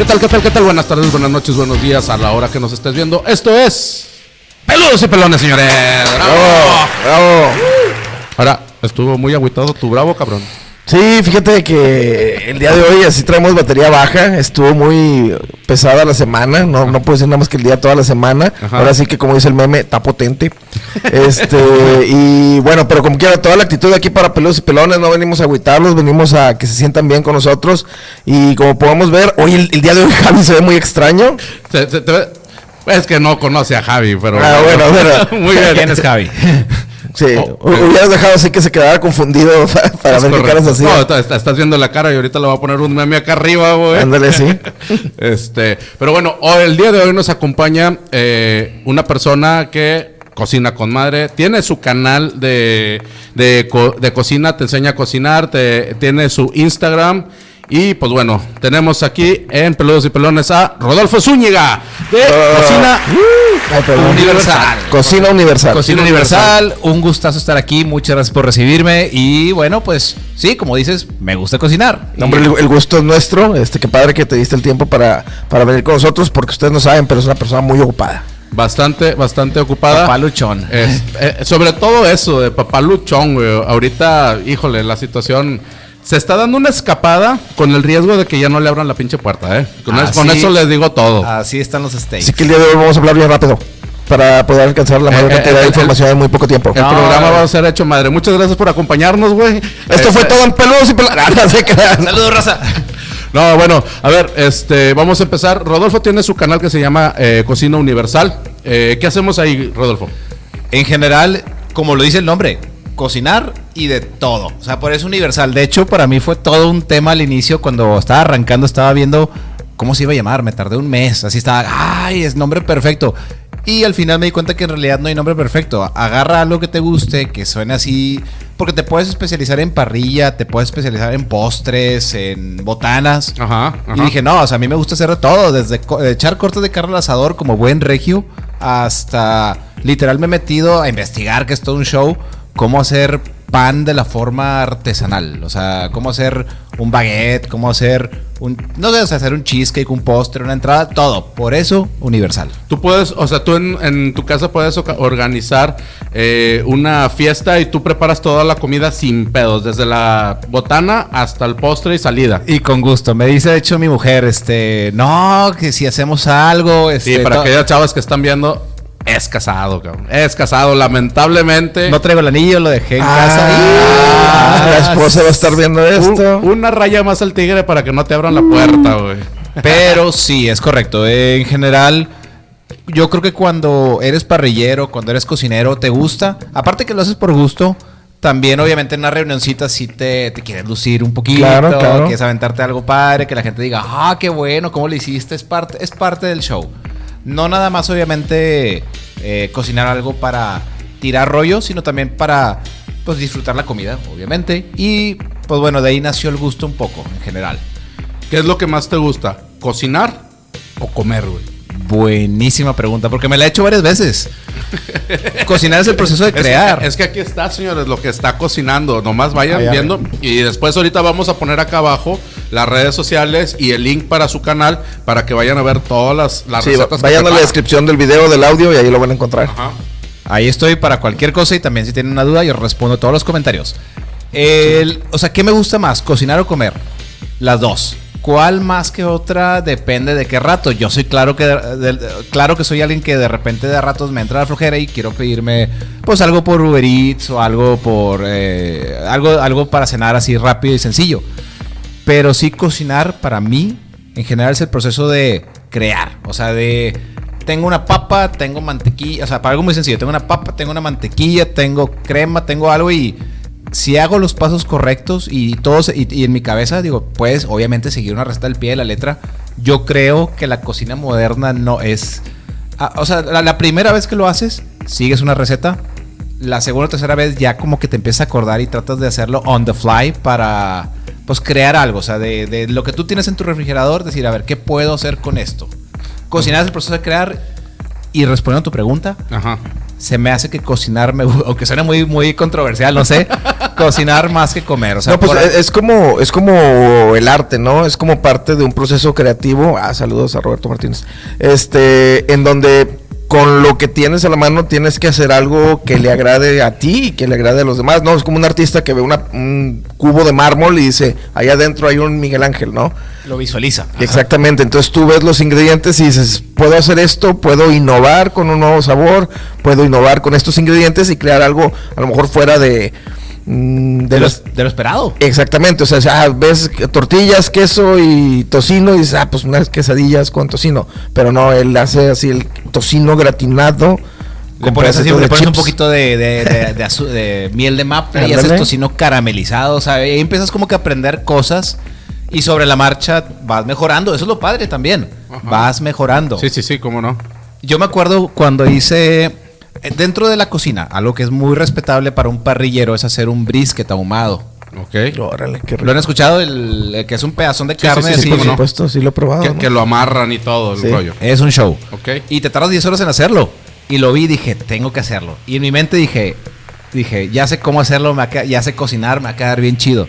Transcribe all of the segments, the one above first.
¿Qué tal, qué tal, qué tal? Buenas tardes, buenas noches, buenos días a la hora que nos estés viendo. Esto es Peludos y Pelones, señores. ¡Bravo! Bravo. Ahora, estuvo muy agüitado tu bravo, cabrón. Sí, fíjate que el día de hoy así traemos batería baja, estuvo muy pesada la semana, no, no puedo decir nada más que el día toda la semana, Ajá. ahora sí que como dice el meme, está potente. Este, y bueno, pero como quiera, toda la actitud aquí para peludos y pelones, no venimos a agüitarlos, venimos a que se sientan bien con nosotros y como podemos ver, hoy el, el día de hoy Javi se ve muy extraño. Se- se- te ve- es que no conoce a Javi, pero. Ah, bueno, bueno. muy bien. ¿Quién es Javi? Sí, Oh, hu- hubieras dejado así que se quedara confundido pa- para ver qué caras así. No, está- estás viendo la cara y ahorita le voy a poner un meme acá arriba, güey. Ándale, sí. Este, pero bueno, hoy- el día de hoy nos acompaña eh, una persona que cocina con madre, tiene su canal de, de, co- de cocina, te enseña a cocinar, te- tiene su Instagram. Y pues bueno, tenemos aquí en Peludos y Pelones a Rodolfo Zúñiga de Ah. Cocina. Universal. Cocina universal. Cocina Universal, un gustazo estar aquí, muchas gracias por recibirme y bueno, pues sí, como dices, me gusta cocinar. No, hombre, el, el gusto es nuestro. Este, qué padre que te diste el tiempo para, para venir con nosotros, porque ustedes no saben, pero es una persona muy ocupada. bastante, bastante ocupada. Papá luchón. Es- eh, sobre todo eso de papá luchón, güey. Ahorita, híjole, la situación se está dando una escapada con el riesgo de que ya no le abran la pinche puerta, ¿eh? Con, eso les digo todo. Así están los steaks. Así que el día de hoy vamos a hablar bien rápido para poder alcanzar la mayor Eh, eh, cantidad de eh, información en muy poco tiempo. el no, programa eh. va a ser hecho madre. Muchas gracias por acompañarnos, güey. Esto fue Este, todo en peludos y se crean. Saludos, raza. No, bueno, a ver, este, vamos a empezar. Rodolfo tiene su canal que se llama eh, Cocina Universal. Eh, ¿Qué hacemos ahí, Rodolfo? En general, como lo dice el nombre, cocinar y de todo. O sea, por eso universal. De hecho, para mí fue todo un tema al inicio cuando estaba arrancando, estaba viendo cómo se iba a llamar. Me tardé un mes. Así estaba, ay, es nombre perfecto. Y al final me di cuenta que en realidad no hay nombre perfecto. Agarra algo que te guste, que suene así. Porque te puedes especializar en parrilla, te puedes especializar en postres, en botanas. Ajá, ajá. Y dije, no, o sea, a mí me gusta hacer de todo, desde echar cortes de carne al asador como buen regio, hasta literal me he metido a investigar, que es todo un show, cómo hacer pan de la forma artesanal, o sea, cómo hacer un baguette, cómo hacer un, no sé, o sea, hacer un cheesecake, un postre, una entrada, todo, por eso universal. Tú puedes, o sea, tú en, en tu casa puedes organizar eh, una fiesta y tú preparas toda la comida sin pedos, desde la botana hasta el postre y salida. Y con gusto, me dice de hecho mi mujer, este, no, que si hacemos algo, este, Sí, para to- aquellas chavas que están viendo, es casado, cabrón. Es casado, lamentablemente. no traigo el anillo, lo dejé en Ah, casa. la esposa va a estar viendo Un- esto. una raya más al tigre para que no te abran la puerta, güey. Pero sí, es correcto. En general, yo creo que cuando eres parrillero, cuando eres cocinero, te gusta. Aparte que lo haces por gusto, también obviamente en una reunioncita sí te, te quieres lucir un poquito, Claro, claro. quieres aventarte algo padre, que la gente diga, ah, qué bueno, cómo lo hiciste, es parte, es parte del show. No nada más obviamente eh, cocinar algo para tirar rollo, sino también para pues disfrutar la comida, obviamente. Y pues bueno, de ahí nació el gusto un poco en general. ¿Qué es lo que más te gusta? ¿Cocinar o comer, güey? Buenísima pregunta, porque me la he hecho varias veces. Cocinar es el proceso de Es que- crear. Es que, aquí está, señores, lo que está cocinando. Nomás vayan ya viendo. Y después ahorita vamos a poner acá abajo las redes sociales y el link para su canal para que vayan a ver todas las, las Sí, recetas. que vayan a la descripción del video, del audio y ahí lo van a encontrar. Ajá. Ahí estoy para cualquier cosa y también si tienen una duda yo respondo todos los comentarios. El- o sea, ¿qué me gusta más? ¿Cocinar o comer? Las dos. ¿Cuál más que otra? Depende de qué rato. Yo soy claro que claro que soy alguien que de repente de ratos me entra la flojera y quiero pedirme pues algo por Uber Eats o algo por eh, algo algo para cenar así rápido y sencillo. Pero sí cocinar para mí en general es el proceso de crear, o sea, de tengo una papa, tengo mantequilla, o sea, para algo muy sencillo, tengo una papa, tengo una mantequilla, tengo crema, tengo algo y si hago los pasos correctos y todos y, en mi cabeza digo, puedes obviamente seguir una receta al pie de la letra. Yo creo que la cocina moderna no es ah, o sea, la, la primera vez que lo haces, sigues una receta. La segunda o tercera vez ya como que te empiezas a acordar y tratas de hacerlo on the fly para pues crear algo, o sea, de, de lo que tú tienes en tu refrigerador, decir, a ver, ¿qué puedo hacer con esto? Cocinar es el proceso de crear y respondiendo a tu pregunta, Ajá. Se me hace que cocinar, me, aunque suene muy, muy controversial, no sé, cocinar más que comer. O sea, no, pues por- es como es como el arte, ¿no? Es como parte de un proceso creativo. Ah, saludos a Roberto Martínez. Este, en donde con lo que tienes a la mano tienes que hacer algo que le agrade a ti y que le agrade a los demás, ¿no? Es como un artista que ve una- un cubo de mármol y dice, allá adentro hay un Miguel Ángel, ¿no? lo visualiza. Exactamente, entonces tú ves los ingredientes y dices, puedo hacer esto, puedo innovar con un nuevo sabor, puedo innovar con estos ingredientes y crear algo a lo mejor fuera de... mm, De, de lo, los, de lo esperado. Exactamente, o sea, ah, ves tortillas, queso y tocino y dices, ah, pues unas quesadillas con tocino. Pero no, él hace así el tocino gratinado. Le pones, así, le pones un poquito de, de, de- de azu- de miel de maple y haces tocino caramelizado. O sea, y ahí empiezas como que a aprender cosas y sobre la marcha vas mejorando. Eso es lo padre también. Ajá. Vas mejorando. Sí, sí, sí, cómo no. Yo me acuerdo cuando hice dentro de la cocina, algo que es muy respetable para un parrillero es hacer un brisket ahumado. Ok. Órale, qué rico. ¿Lo han escuchado? El, el que es un pedazón de Sí, sí, carne sí, así. Sí, por no. supuesto, sí lo he probado. Que, ¿no? que lo amarran y todo el Sí. rollo. Es un show. Ok. Y te tardas 10 horas en hacerlo. Y lo vi y dije, tengo que hacerlo. Y en mi mente dije, dije, ya sé cómo hacerlo, me va a quedar- ya sé cocinar, me va a quedar bien chido.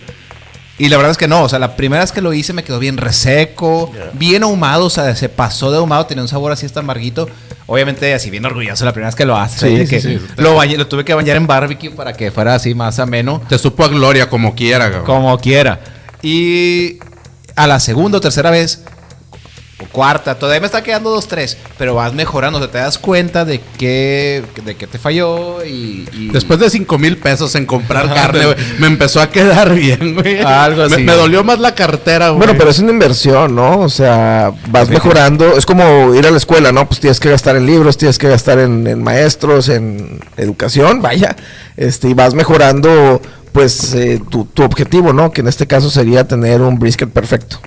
Y la verdad es que no, o sea, la primera vez que lo hice me quedó bien reseco, bien ahumado, o sea, se pasó de ahumado, tenía un sabor así hasta amarguito. Obviamente, así bien orgulloso la primera vez que lo haces. Sí, sí, que sí. Lo, bañé- lo tuve que bañar en barbecue para que fuera así más ameno. Te supo a gloria como quiera, cabrón. Como quiera. Y a la segunda o tercera vez, o cuarta, todavía me está quedando dos, tres, pero vas mejorando, o sea, te das cuenta de qué, de qué te falló y... y- Después de 5 mil pesos en comprar carne, güey, me empezó a quedar bien, güey. Algo Me- así. Me, dolió más la cartera, güey. Bueno, pero es una inversión, ¿no? O sea, vas mejorando. Es como ir a la escuela, ¿no? Pues tienes que gastar en libros, tienes que gastar en, en maestros, en educación, vaya. Este, y vas mejorando, pues, eh, tu, tu objetivo, ¿no? Que en este caso sería tener un brisket perfecto.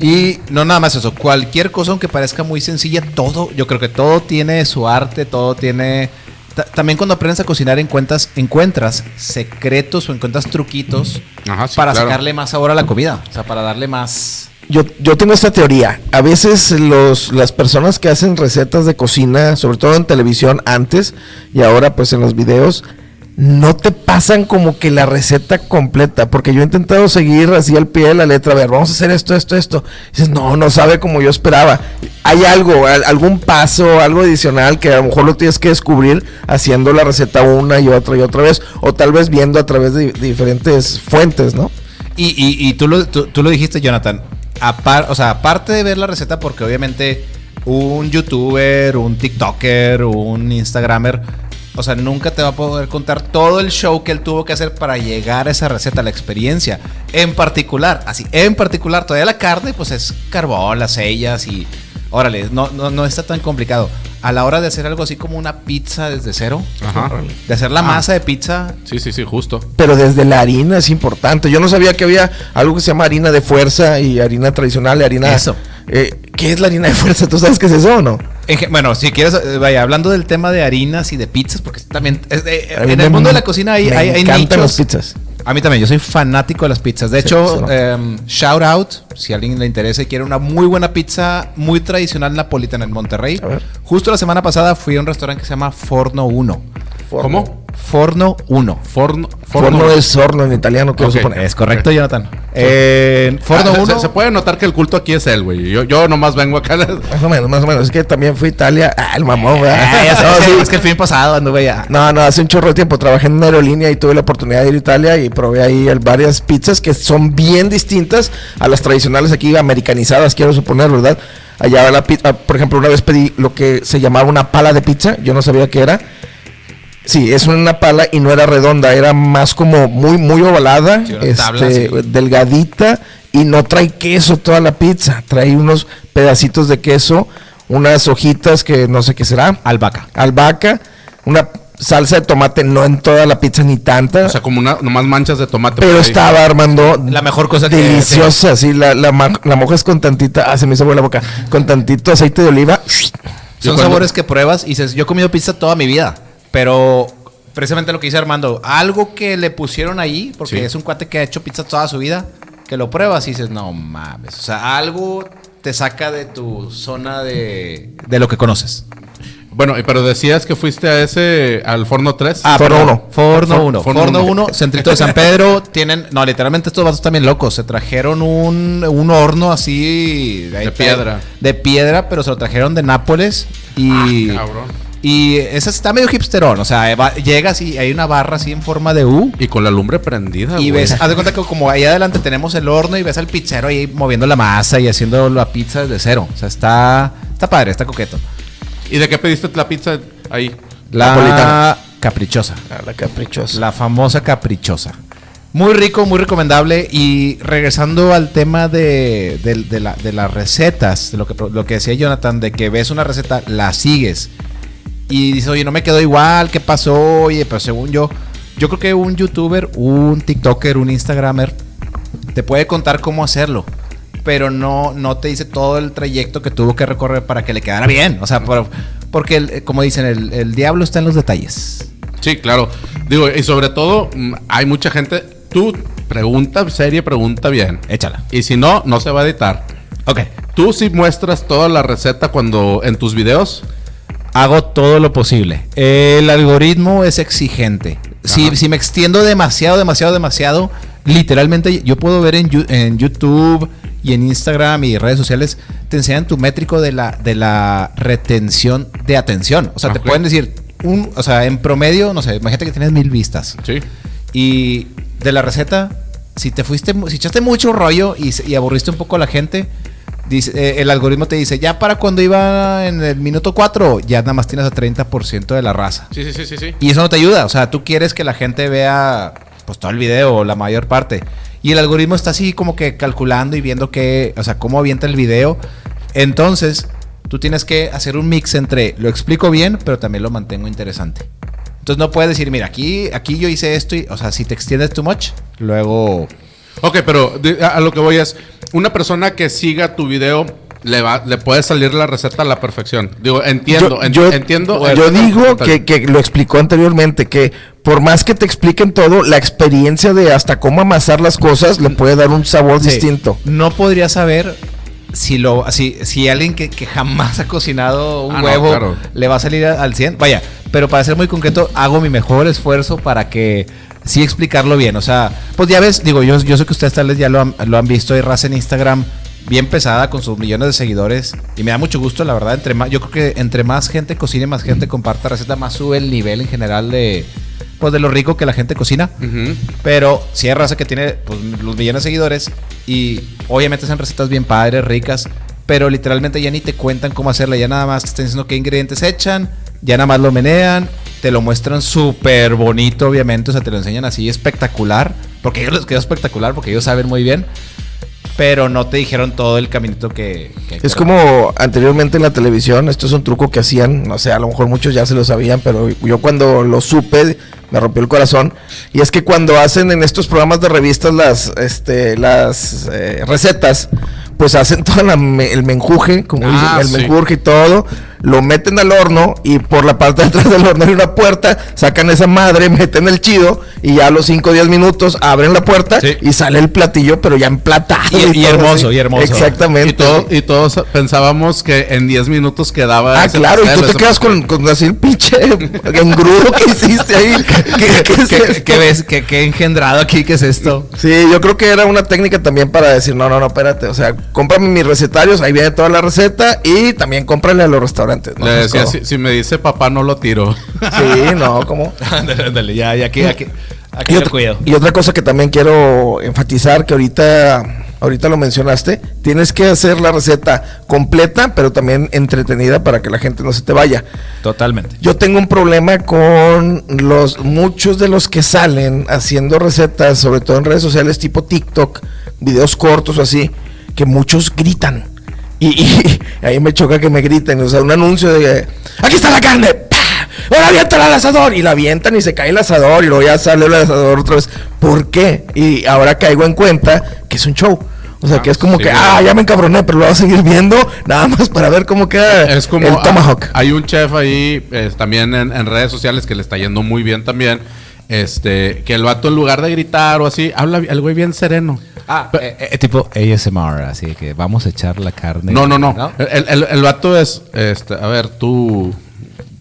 Y no nada más eso, cualquier cosa aunque parezca muy sencilla, todo, yo creo que todo tiene su arte, todo tiene... ta- También cuando aprendes a cocinar encuentras, encuentras secretos o encuentras truquitos Ajá, sí, para claro. sacarle más sabor a la comida, o sea, para darle más... Yo, yo tengo esta teoría. A veces los, las personas que hacen recetas de cocina, sobre todo en televisión antes y ahora pues en los videos, no te pasan como que la receta completa. Porque yo he intentado seguir así al pie de la letra. A ver, vamos a hacer esto, esto, esto. Dices, no, no sabe como yo esperaba. Hay algo, al- algún paso, algo adicional que a lo mejor lo tienes que descubrir haciendo la receta una y otra y otra vez. O tal vez viendo a través de, diferentes fuentes, ¿no? Y, y- y tú, lo, tú, lo dijiste, Jonathan. O sea, aparte de ver la receta, porque obviamente un youtuber, un TikToker, un Instagramer, o sea, nunca te va a poder contar todo el show que él tuvo que hacer para llegar a esa receta, la experiencia. En particular, así, en particular, todavía la carne, pues es carbón, las sellas y. Órale, no, no, no está tan complicado. A la hora de hacer algo así como una pizza desde cero, Ajá. de hacer la Ah. masa de pizza, Sí, sí, sí, justo. Pero desde la harina es importante. Yo no sabía que había algo que se llama harina de fuerza y harina tradicional y harina. Eso. Eh, ¿Qué es la harina de fuerza? ¿Tú sabes qué es eso o no? Bueno, si quieres, eh, vaya, hablando del tema de harinas y de pizzas, porque también mí en el mundo de la cocina hay, me hay, hay encantan las pizzas. A mí también, yo soy fanático de las pizzas. De Sí, hecho, em, shout out, si a alguien le interesa y quiere una muy buena pizza, muy tradicional napolitana en Monterrey. A ver. Justo la semana pasada fui a un restaurante que se llama Forno 1. ¿Cómo? Forno 1. Forno. Forno es horno en italiano, quiero Ok, suponer. Es correcto, Jonathan. Eh, Forno Ah, se- 1. Se, se puede notar que el culto aquí es él, güey. Yo, yo nomás vengo acá. Más o menos, más o menos. Es que también fui a Italia. Ah, el mamón, ¿verdad? Ah, ya No, sí. Es que el fin pasado anduve ya. No, no, hace un chorro de tiempo trabajé en una aerolínea y tuve la oportunidad de ir a Italia y probé ahí varias pizzas que son bien distintas a las tradicionales aquí americanizadas, quiero suponer, ¿verdad? Allá la pizza, por ejemplo, una vez pedí lo que se llamaba una pala de pizza, yo no sabía qué era. Sí, es una pala y no era redonda, era más como muy, muy ovalada, Sí, una tabla, este, sí. delgadita y no trae queso toda la pizza, trae unos pedacitos de queso, unas hojitas que no sé qué será, Albahaca. albahaca, una salsa de tomate, no en toda la pizza ni tanta, O sea, como una, nomás manchas de tomate. pero estaba armando La mejor cosa que- deliciosa, sí, la, la, la mojas con tantita, ah, se me hizo la boca, con tantito aceite de oliva, Son sabores que pruebas y dices, yo he comido pizza toda mi vida, pero precisamente lo que dice Armando, algo que le pusieron ahí, porque Sí. es un cuate que ha hecho pizza toda su vida, que lo pruebas y dices, no mames, o sea, algo te saca de tu zona de, de lo que conoces. Bueno, pero decías que fuiste a ese, al Forno 3. Ah, Forno perdón. uno. Forno For- 1. Forno Forno uno. 1, Centrito de San Pedro. Tienen. No, literalmente estos vatos también locos. Se trajeron un, un horno así. De piedra. De piedra, pero se lo trajeron de Nápoles. Y. Ah, cabrón. Y ese está medio hipsterón. O sea, va- llegas y hay una barra así en forma de U. Y con la lumbre prendida. Y ves, haz de cuenta que como ahí adelante tenemos el horno y ves al pizzero ahí moviendo la masa y haciendo la pizza desde cero. O sea, está, está padre, está coqueto. ¿Y de qué pediste la pizza ahí? La Napolitana. caprichosa. Ah, la caprichosa. La famosa caprichosa. Muy rico, muy recomendable. Y regresando al tema de, de- de la- de las recetas, de lo que, lo que decía Jonathan, de que ves una receta, la sigues. Y dices, oye, no me quedó igual, ¿qué pasó? Oye, pero según yo, yo creo que un youtuber, un TikToker, un Instagramer, te puede contar cómo hacerlo. Pero no, no te dice todo el trayecto que tuvo que recorrer para que le quedara bien. O sea, por- porque, el- como dicen, el, el diablo está en los detalles. Sí, claro. Digo, y sobre todo, mm, hay mucha gente. Tú pregunta serie, pregunta bien. Échala. Y si no, no se va a editar. Ok. Tú sí muestras toda la receta cuando en tus videos. Hago todo lo posible. El algoritmo es exigente. Si, si me extiendo demasiado, demasiado, demasiado, literalmente yo puedo ver en, en YouTube y en Instagram y redes sociales, te enseñan tu métrico de la, de la retención de atención. O sea, te pueden decir, un, o sea, en promedio, no sé, imagínate que tienes mil vistas. Sí. Y de la receta, si te fuiste, si echaste mucho rollo y, y aburriste un poco a la gente, dice, eh, el algoritmo te dice, ya para cuando iba en el minuto 4, ya nada más tienes a 30% de la raza. Sí, sí, sí, sí, sí. Y eso no te ayuda, o sea, tú quieres que la gente vea pues todo el video la mayor parte. Y el algoritmo está así como que calculando y viendo que, o sea, cómo avienta el video. Entonces, tú tienes que hacer un mix entre lo explico bien, pero también lo mantengo interesante. Entonces no puedes decir, mira, aquí, aquí yo hice esto y, o sea, si te extiendes too much, luego... Ok, pero a lo que voy es, una persona que siga tu video le va, le puede salir la receta a la perfección. Digo, entiendo, en- entiendo. Yo digo que, que lo explicó anteriormente, que por más que te expliquen todo, la experiencia de hasta cómo amasar las cosas le puede dar un sabor Sí. distinto. No podría saber si lo si, si alguien que, que jamás ha cocinado un Ah, no, huevo claro. le va a salir al 100. Vaya, pero para ser muy concreto, hago mi mejor esfuerzo para que sí explicarlo bien. O sea, pues ya ves, digo, yo, yo sé que ustedes tal vez ya lo han, lo han visto. Hay raza en Instagram bien pesada con sus millones de seguidores. Y me da mucho gusto, la verdad. Entre más, yo creo que entre más gente cocine, más gente comparta receta, más sube el nivel en general de, pues, de lo rico que la gente cocina. Ujú. Pero si hay raza que tiene pues, los millones de seguidores y obviamente son recetas bien padres, ricas, pero literalmente ya ni te cuentan cómo hacerla, ya nada más te están diciendo qué ingredientes echan, ya nada más lo menean, te lo muestran súper bonito, obviamente, o sea, te lo enseñan así espectacular, porque ellos les quedó espectacular, porque ellos saben muy bien, pero no te dijeron todo el caminito que... que Es como anteriormente en la televisión, esto es un truco que hacían, no sé, a lo mejor muchos ya se lo sabían, pero yo cuando lo supe me rompió el corazón. Y es que cuando hacen en estos programas de revistas las, este, las eh, recetas, pues hacen todo la me- el menjuje, como Ah, dicen, el sí. menjurje y todo, lo meten al horno y por la parte de atrás del horno hay una puerta, sacan esa madre, meten el chido y ya a los 5 o 10 minutos abren la puerta Sí. y sale el platillo, pero ya emplatado. Y- y hermoso, así. y hermoso. Exactamente. Y, todo- y todos pensábamos que en 10 minutos quedaba. Ah, claro, y tú te quedas con, con así el pinche engrudo que hiciste ahí. ¿Qué, qué es ¿Qué, esto? qué ves? ¿Qué, qué engendrado aquí? ¿Qué es esto? Sí, yo creo que era una técnica también para decir, no, no, no, espérate, o sea, cómprame mis recetarios, ahí viene toda la receta y también cómprale a los restaurantes. ¿No? Le decía, todo. si, si me dice papá, no lo tiro. Sí, no, ¿cómo? Ándale, ándale, ya, ya aquí, aquí, aquí Y lo otra, cuido. y otra cosa que también quiero enfatizar, que ahorita, ahorita lo mencionaste, tienes que hacer la receta completa, pero también entretenida para que la gente no se te vaya. Totalmente. Yo tengo un problema con los muchos de los que salen haciendo recetas, sobre todo en redes sociales tipo TikTok, videos cortos o así, que muchos gritan. Y, y ahí me choca que me griten, o sea, un anuncio de aquí está la carne, ¡pah! ahora aviéntala al asador y la avientan y se cae el asador y luego ya sale el asador otra vez. ¿Por qué? Y ahora caigo en cuenta que es un show. O sea, Ah, que es como sí, que, ah, ya me encabroné, pero lo voy a seguir viendo nada más para ver cómo queda Es como. el tomahawk. ah, Hay un chef ahí eh, también en, en redes sociales que le está yendo muy bien también. Este, que el vato en lugar de gritar o así, habla el güey bien sereno. Ah, eh, eh, tipo ASMR, así que vamos a echar la carne. No, no, no. El, el, el vato es, este, a ver, tú,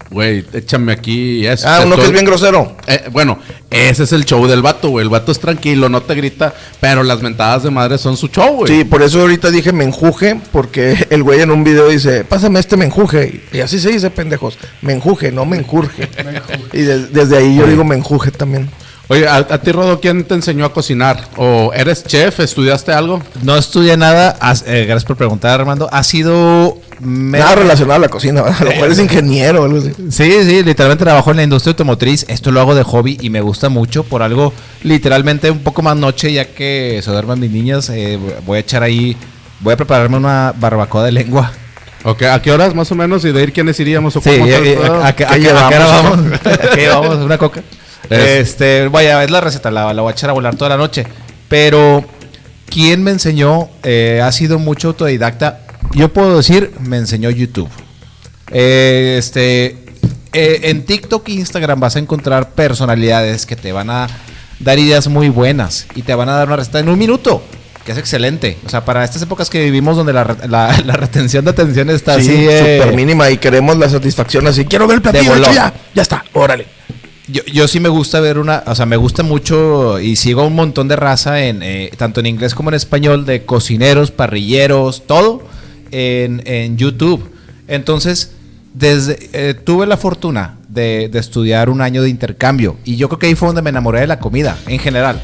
güey, échame aquí eso. Ah, uno que es bien grosero. Eh, bueno, ese es el show del vato, güey. El vato es tranquilo, no te grita, pero las mentadas de madre son su show, güey. Sí, por eso ahorita dije menjuje, porque el güey en un video dice, pásame este menjuje. Y así se dice, pendejos. Menjuje, no menjurje. y de- desde ahí yo digo menjuje también. Oye, ¿a, a ti, Rodo, quién te enseñó a cocinar? ¿O eres chef? ¿Estudiaste algo? No estudié nada. has- eh, gracias por preguntar, Armando. Ha sido. me- Nada relacionado a la cocina, ¿verdad? lo mejor es ingeniero o algo así. Sí, sí, literalmente trabajo en la industria automotriz. Esto lo hago de hobby y me gusta mucho por algo literalmente un poco más noche, ya que se duermen mis niñas. eh, voy a echar ahí, voy a prepararme una barbacoa de lengua. Ok, ¿a qué horas más o menos? ¿Y de ir quiénes iríamos? ¿O Sí, eh, eh, a, a, a, ¿Qué a- llevamos, vamos? ¿A qué llevamos? ¿Una coca? Es- Este, vaya, es la receta, la, la voy a echar a volar toda la noche. Pero, ¿quién me enseñó? Eh, ha sido mucho autodidacta. Yo puedo decir, me enseñó YouTube. Eh, este, eh, en TikTok e Instagram vas a encontrar personalidades que te van a dar ideas muy buenas y te van a dar una receta en un minuto. Que es excelente. O sea, para estas épocas que vivimos donde la, la- la retención de atención está Sí, así. súper mínima y queremos la satisfacción así. Quiero ver el platillo, ya está, órale. Yo, yo sí me gusta ver una, o sea, me gusta mucho y sigo un montón de raza en eh, tanto en inglés como en español de cocineros, parrilleros, todo en, en YouTube. Entonces, desde eh, tuve la fortuna de, de estudiar un año de intercambio y yo creo que ahí fue donde me enamoré de la comida en general.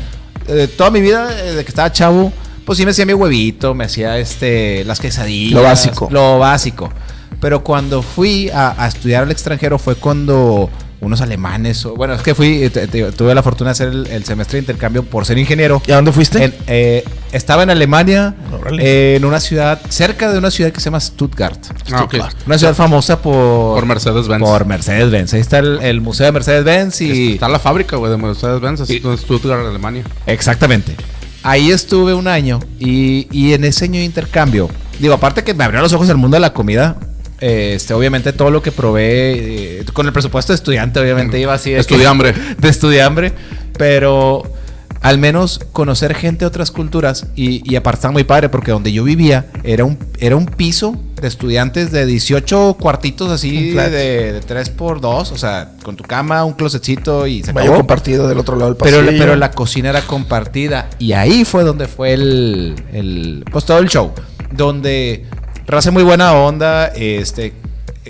Eh, toda mi vida, desde que estaba chavo, pues sí me hacía mi huevito, me hacía este las quesadillas, Lo básico. lo básico. Pero cuando fui a, a estudiar al extranjero fue cuando unos alemanes, o- bueno, es que fui, eh, te- te- tuve la fortuna de hacer el, el semestre de intercambio por ser ingeniero. ¿Y a dónde fuiste? En, eh, estaba en Alemania, eh, en una ciudad, cerca de una ciudad que se llama Stuttgart. Ah, ok. Una ciudad famosa por... Por Mercedes-Benz. Por Mercedes-Benz. Ahí está el, el Museo de Mercedes-Benz y... Está la fábrica, güey, de Mercedes-Benz, así en Stuttgart, Alemania. Exactamente. Ahí estuve un año y, y en ese año de intercambio, digo, aparte que me abrió los ojos el mundo de la comida, este, obviamente todo lo que probé, eh, con el presupuesto de estudiante, obviamente iba así. de que- Estudiambre. De estudiambre, pero al menos conocer gente de otras culturas y, y aparte estaba muy padre porque donde yo vivía era un, era un piso de estudiantes de 18 cuartitos así de, de 3 por 2 o sea, con tu cama, un closetcito y se Baño acabó. compartido del otro lado del Pero, pasillo. pero la cocina era compartida. Y ahí fue donde fue el, el. Pues todo el show. Donde raza muy buena onda. Este.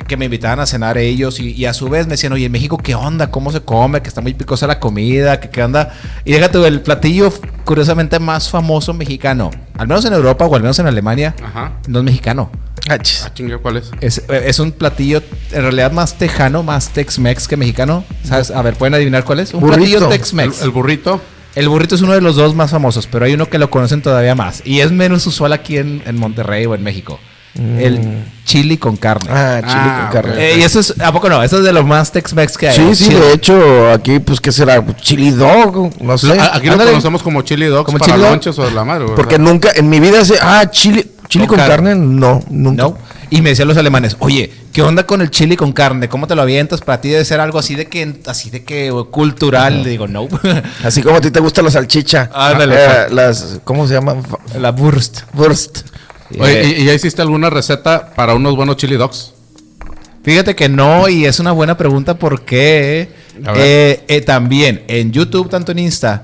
Que me invitaban a cenar ellos. Y, y a su vez me decían, oye, en México, ¿qué onda? ¿Cómo se come? Que está muy picosa la comida. Que qué onda. Y déjate, el platillo, curiosamente, más famoso mexicano. Al menos en Europa o al menos en Alemania. Ajá. No es mexicano. Ah. Ah, ¿cuál es? Es, es un platillo en realidad más tejano, más Tex-Mex que mexicano. ¿Sabes? A ver, ¿pueden adivinar cuál es? Un Burrito. platillo El, Tex-Mex. el burrito. El burrito es uno de los dos más famosos, pero hay uno que lo conocen todavía más. Y es menos usual aquí en, en Monterrey o en México. El chili con carne. Ah, chile Ah, con carne. Eh, y eso es, ¿a poco no? Eso es de lo más Tex-Mex que hay. Sí, sí, Chili. de hecho, aquí, pues, ¿qué será? Chili dog, no sé. Aquí lo ándale. conocemos como chili dogs Como para chili dog. lonches o de la madre. Porque nunca, en mi vida, ese, ah, chili, chili Con con, carne. carne, no, nunca. ¿No? Y me decían los alemanes, oye, ¿qué onda con el chili con carne? ¿Cómo te lo avientas? Para ti debe ser algo así de que, así de que cultural. Digo, no. Así como a ti te gusta la salchicha. Ándale. Eh, las, ¿cómo se llaman? Fa- La Wurst. Wurst. Oye, Eh, ¿y, y ya hiciste alguna receta para unos buenos chili dogs? Fíjate que no, y es una buena pregunta porque eh, eh, también en YouTube, tanto en Insta,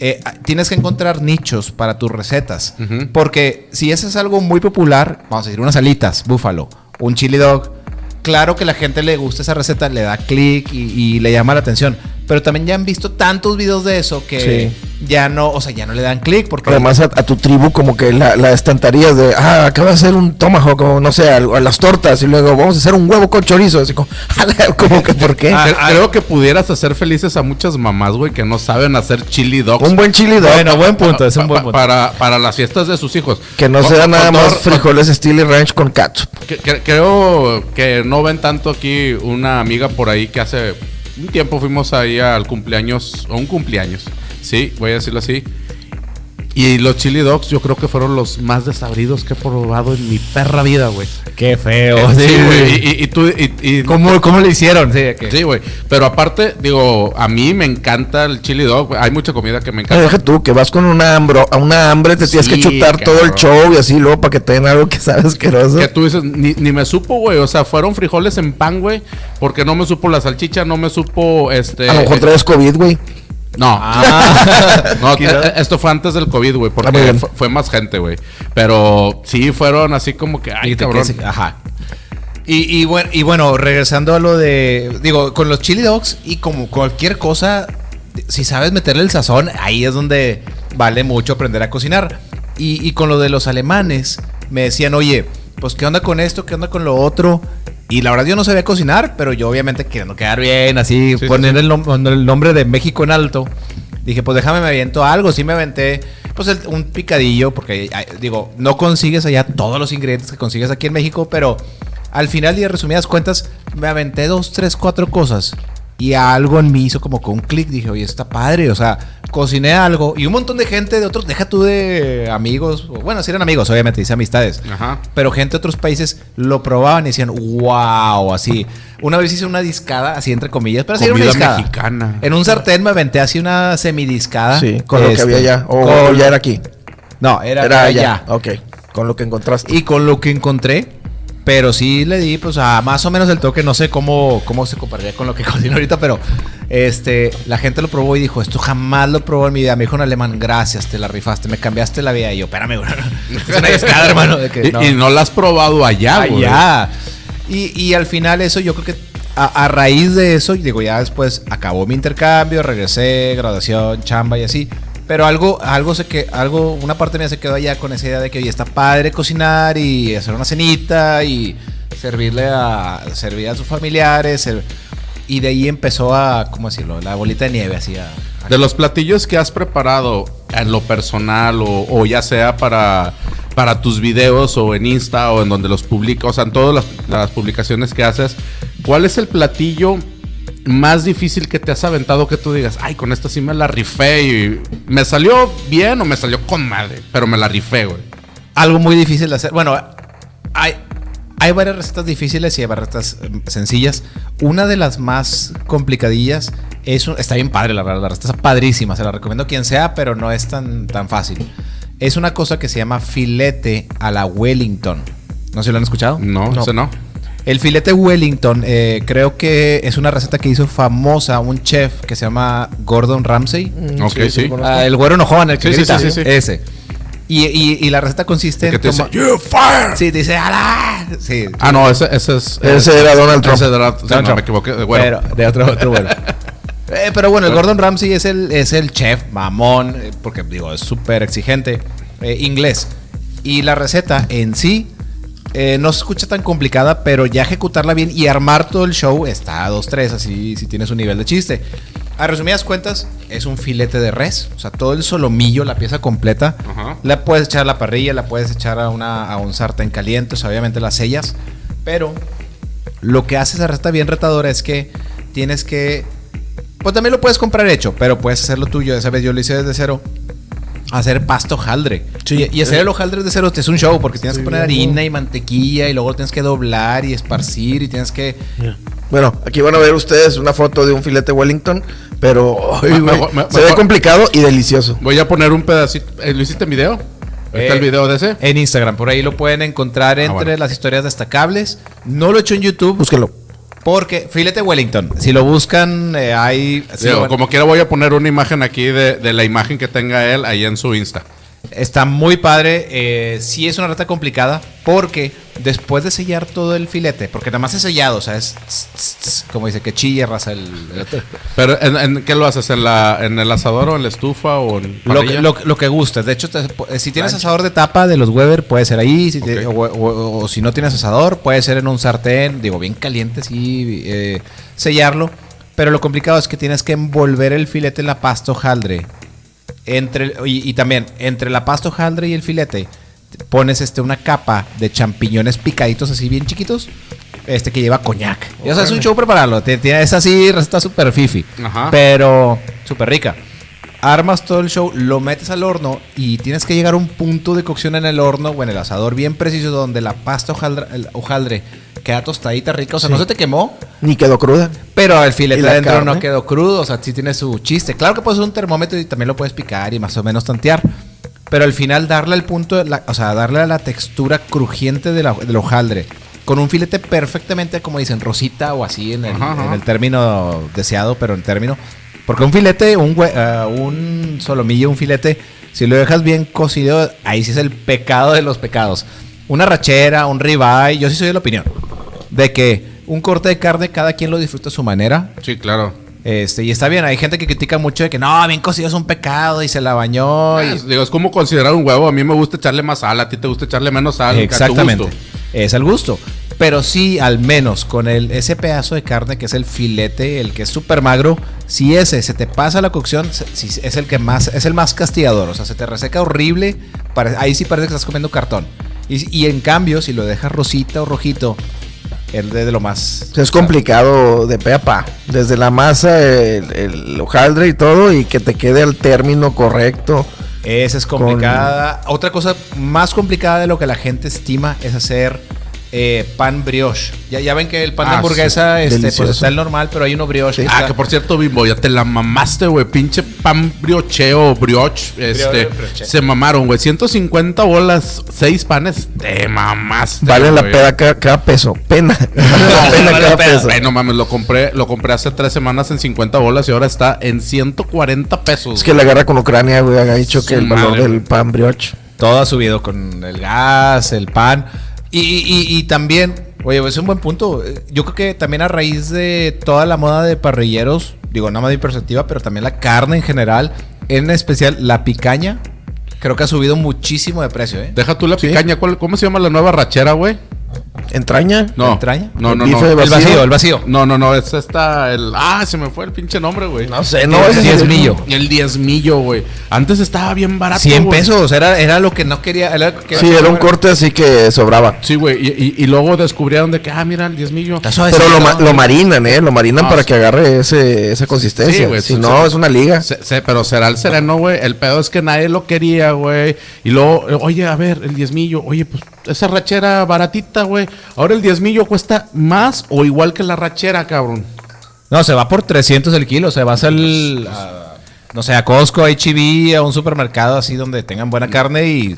eh, tienes que encontrar nichos para tus recetas. Porque si eso es algo muy popular, vamos a decir unas alitas, búfalo, un chili dog, claro que la gente le gusta esa receta, le da clic y, y le llama la atención. Pero también ya han visto tantos videos de eso que ya no, o sea, ya no le dan clic porque Además, a, a tu tribu, como que la, la estantería de, ah, acaba de hacer un tomahawk, o no sé, algo- a las tortas, y luego vamos a hacer un huevo con chorizo. Así como, como que, ¿por qué? Ah, Cre- Creo que pudieras hacer felices a muchas mamás, güey, que no saben hacer chili dogs. un buen chili dog. Bueno, buen punto, es un buen punto. Para, para las fiestas de sus hijos. que no sea nada más frijoles estilo ranch con catsup. Que- que- creo que no ven tanto aquí una amiga por ahí que hace un tiempo fuimos ahí al cumpleaños, o un cumpleaños, sí, voy a decirlo así. Y los chili dogs yo creo que fueron los más desabridos que he probado en mi perra vida, güey. Qué feo. Eh, sí, güey. Y, y- y tú, y- ¿Cómo, ¿Cómo le hicieron? Sí, Sí, güey. Pero aparte, digo, a mí me encanta el chili dog. Hay mucha comida que me encanta. deja tú, que vas con una, hambro, a una hambre, te tienes que chutar todo el show y así, luego para que te den algo que sabe asqueroso. Que tú dices, ni, ni me supo, güey. O sea, fueron frijoles en pan, güey. Porque no me supo la salchicha, no me supo este. A lo mejor traes COVID, güey. No. Ah. No, eh, esto fue antes del COVID, güey, Ah, porque bien. fue, fue más gente, güey. Pero sí fueron así como que, ay, cabrón. Ajá. Y, y bueno, y bueno, regresando a lo de. Digo, con los chili dogs y como cualquier cosa, si sabes meterle el sazón, ahí es donde vale mucho aprender a cocinar. Y, y con lo de los alemanes, me decían, oye, pues qué onda con esto, qué onda con lo otro. Y la verdad yo no sabía cocinar, pero yo obviamente queriendo quedar bien, así, sí, poner El, nom- el nombre de México en alto. Dije, pues déjame me aviento algo. Sí me aventé, pues el- un picadillo, porque digo, no consigues allá todos los ingredientes que consigues aquí en México, pero al final y de resumidas cuentas, me aventé dos, tres, cuatro cosas. Y algo en mí hizo como que un clic. Dije, oye, está padre. O sea, cociné algo. Y un montón de gente de otros, deja tú de amigos. Bueno, si eran amigos, obviamente, hice amistades. Ajá. Pero gente de otros países lo probaban y decían, wow, así. Una vez hice una discada, así entre comillas, pero así era una discada. mexicana. En un sartén me aventé así una semidiscada. Sí, con lo que Este, había allá. O, con- o ya era aquí. No, era, Era allá. allá. Ok, con lo que encontraste. Y con lo que encontré, pero sí le di, pues, a más o menos el toque. No sé cómo, cómo se compararía con lo que cocino ahorita, pero este, la gente lo probó y dijo: Esto jamás lo probó en mi vida. Me dijo un alemán: Gracias, te la rifaste, me cambiaste la vida. Y yo, espérame, güey. Es una discada, hermano. de que Y, no. y no la has probado allá, güey. Allá. Y, y al final eso yo creo que a, a raíz de eso, digo, ya después acabó mi intercambio, regresé, graduación, chamba y así. Pero algo, algo se que, algo, una parte mía se quedó allá con esa idea de que oye, está padre cocinar y hacer una cenita y servirle a, servir a sus familiares. y de ahí empezó a, ¿cómo decirlo? La bolita de nieve, así De los platillos que has preparado en lo personal o, o ya sea para, para tus videos o en Insta o en donde los publicas, o sea, en todas las, las publicaciones que haces, ¿cuál es el platillo más difícil que te has aventado que tú digas, ay, con esto sí me la rifé y me salió bien o me salió con madre, pero me la rifé, güey? algo muy difícil de hacer. Bueno, hay, hay varias recetas difíciles y hay varias recetas eh, sencillas. Una de las más complicadillas es un- está bien padre, la verdad. La receta está padrísima. Se la recomiendo a quien sea, pero no es tan, tan fácil. Es una cosa que se llama filete a la Wellington. No si lo han escuchado. No, No. ese no. El filete Wellington, eh, creo que es una receta que hizo famosa un chef que se llama Gordon Ramsay. Mm, Ok, sí. conozco. Ah, el güero enojón, el que Sí, sí, grita. sí, sí, sí. Ese. Y, y- y la receta consiste El que en te dice, "You fire". Sí, te dice ¡Ala! Sí. Ah, no, ese, ese es. Ese era Donald Trump. Ese era, sí, Donald no, Trump. me equivoqué. de güero. Pero, de otro, otro bueno. Eh, pero bueno, el Gordon Ramsay es el, es el chef mamón, eh, porque digo, es súper exigente, eh, inglés. Y la receta en sí eh, no se escucha tan complicada, pero ya ejecutarla bien y armar todo el show está a 2-3, así si tienes un nivel de chiste. A resumidas cuentas, es un filete de res, o sea, todo el solomillo, la pieza completa. Ajá. La puedes echar a la parrilla, la puedes echar a, una, a un sartén caliente, o sea, obviamente las sellas, pero lo que hace esa receta bien retadora es que tienes que. Pues también lo puedes comprar hecho, pero puedes hacerlo tuyo. Esa vez yo lo hice desde cero. Hacer pasto hojaldre. Sí. Y, y hacer el hojaldre desde cero es un show porque tienes Sí, que poner harina y mantequilla y luego lo tienes que doblar y esparcir y tienes que. Bueno, aquí van a ver ustedes una foto de un filete Wellington, pero ay, Me- güey, me- me- se ve me- complicado y delicioso. Voy a poner un pedacito. eh, ¿Lo hiciste en video? ¿Está Eh, el video de ese? En Instagram, por ahí lo pueden encontrar entre bueno. las historias destacables. No lo he hecho en YouTube Búsquelo. Porque filete Wellington. Si lo buscan, eh, hay. Digo, como quiera voy a poner una imagen aquí de, de la imagen que tenga él ahí en su Insta. Está muy padre. Eh, sí es una receta complicada porque después de sellar todo el filete, porque nada más es sellado, o sea, es tss, tss, tss, como dice, que chille, raza el... el- Pero ¿en, en qué lo haces? ¿En, la, ¿En el asador o en la estufa o en lo, que, lo, lo que guste. De hecho, te- eh, si tienes asador de tapa de los Weber, puede ser ahí. Si te- Ok. o, o- o si no tienes asador, puede ser en un sartén, digo, bien caliente, sí, eh, sellarlo. Pero lo complicado es que tienes que envolver el filete en la pasta hojaldre. Entre, y, y también, entre la pasta hojaldre y el filete, te pones este, una capa de champiñones picaditos así bien chiquitos. Este que lleva coñac. Y, o sea, es un show prepararlo. Es así, está súper fifi. Pero súper rica. Armas todo el show, lo metes al horno y tienes que llegar a un punto de cocción en el horno o en el asador bien preciso donde la pasta hojaldre, hojaldre queda tostadita rica. O sea, Sí. no se te quemó, Ni quedó cruda. pero el filete ¿Y la adentro no quedó crudo. O sea, sí tiene su chiste. Claro que puedes usar un termómetro y también lo puedes picar y más o menos tantear. Pero al final darle el punto, la- o sea, darle la textura crujiente de la- del hojaldre. Con un filete perfectamente, como dicen, rosita o así en el, Ajá, ajá. en el término deseado, pero en término. Porque un filete, un, ah, un solomillo, un filete, si lo dejas bien cocido, ahí sí es el pecado de los pecados. Una rachera, un ribeye, yo sí soy de la opinión. De que un corte de carne, cada quien lo disfruta a su manera. Sí, claro. Este, y está bien, hay gente que critica mucho de que no, bien cocido es un pecado y se la bañó. y- Es, digo, es como considerar un huevo. A mí me gusta echarle más sal, a ti te gusta echarle menos sal. Exactamente. Es al gusto. Pero sí, al menos con el, ese pedazo de carne que es el filete, el que es súper magro, si ese se te pasa la cocción, si es el que más, es el más castigador. O sea, se te reseca horrible. ahí sí parece que estás comiendo cartón. Y, y en cambio, si lo dejas rosita o rojito, es de, de lo más. Es complicado de pe a pa. Desde la masa, el, el hojaldre y todo, y que te quede al término correcto. Esa es complicada. Otra cosa más complicada de lo que la gente estima es hacer eh, pan brioche. Ya, ya ven que el pan de Ah, hamburguesa sí. este, pues, está el normal, pero hay uno brioche. que Ah, está- que por cierto, Bimbo, ya te la mamaste, güey. Pinche pan briocheo, brioche. Este, brioche. se mamaron, güey. 150 bolas, 6 panes. Te mamaste. Vale la pena cada, cada peso. Pena. Vale la pena vale cada peso. Ay, no mames, lo compré, lo compré hace tres semanas en 50 bolas y ahora está en 140 pesos. Es que la guerra con Ucrania, güey, ha dicho que el valor madre, del pan brioche. Todo ha subido con el gas, el pan. Y, y- y también, oye, es un buen punto. Yo creo que también a raíz de toda la moda de parrilleros, digo, nada más de mi perspectiva, pero también la carne en general, en especial la picaña, creo que ha subido muchísimo de precio, ¿eh? Deja tú la Sí. picaña. ¿cuál- ¿Cómo se llama la nueva rachera, güey? ¿Entraña? No. ¿Entraña? No, no, ¿El no. El vacío, el vacío. No, no, no. Es esta. El, ah, se me fue el pinche nombre, güey. No sé, no. El diezmillo. El diezmillo, güey. Antes estaba bien barato. 100 güey. pesos, era, era lo que no quería. Era, lo que Sí, era un corte así que sobraba. Sí, güey. Y, y- y luego descubrieron de que, ah, mira, el diezmillo. Pero lo, ma- lo marinan, ¿eh? Lo marinan Ah, para sí. que agarre ese, esa consistencia. Sí, güey, si sí, no, es una liga. Se- se- pero será el sereno, güey. El pedo es que nadie lo quería, güey. Y luego, eh, oye, a ver, el diezmillo. Oye, pues esa rachera baratita, güey. Ahora el diezmillo cuesta más o igual que la rachera, cabrón. No, se va por 300 el kilo. O sea, vas al. a- no sé, a Costco, a HB, a un supermercado así donde tengan buena carne y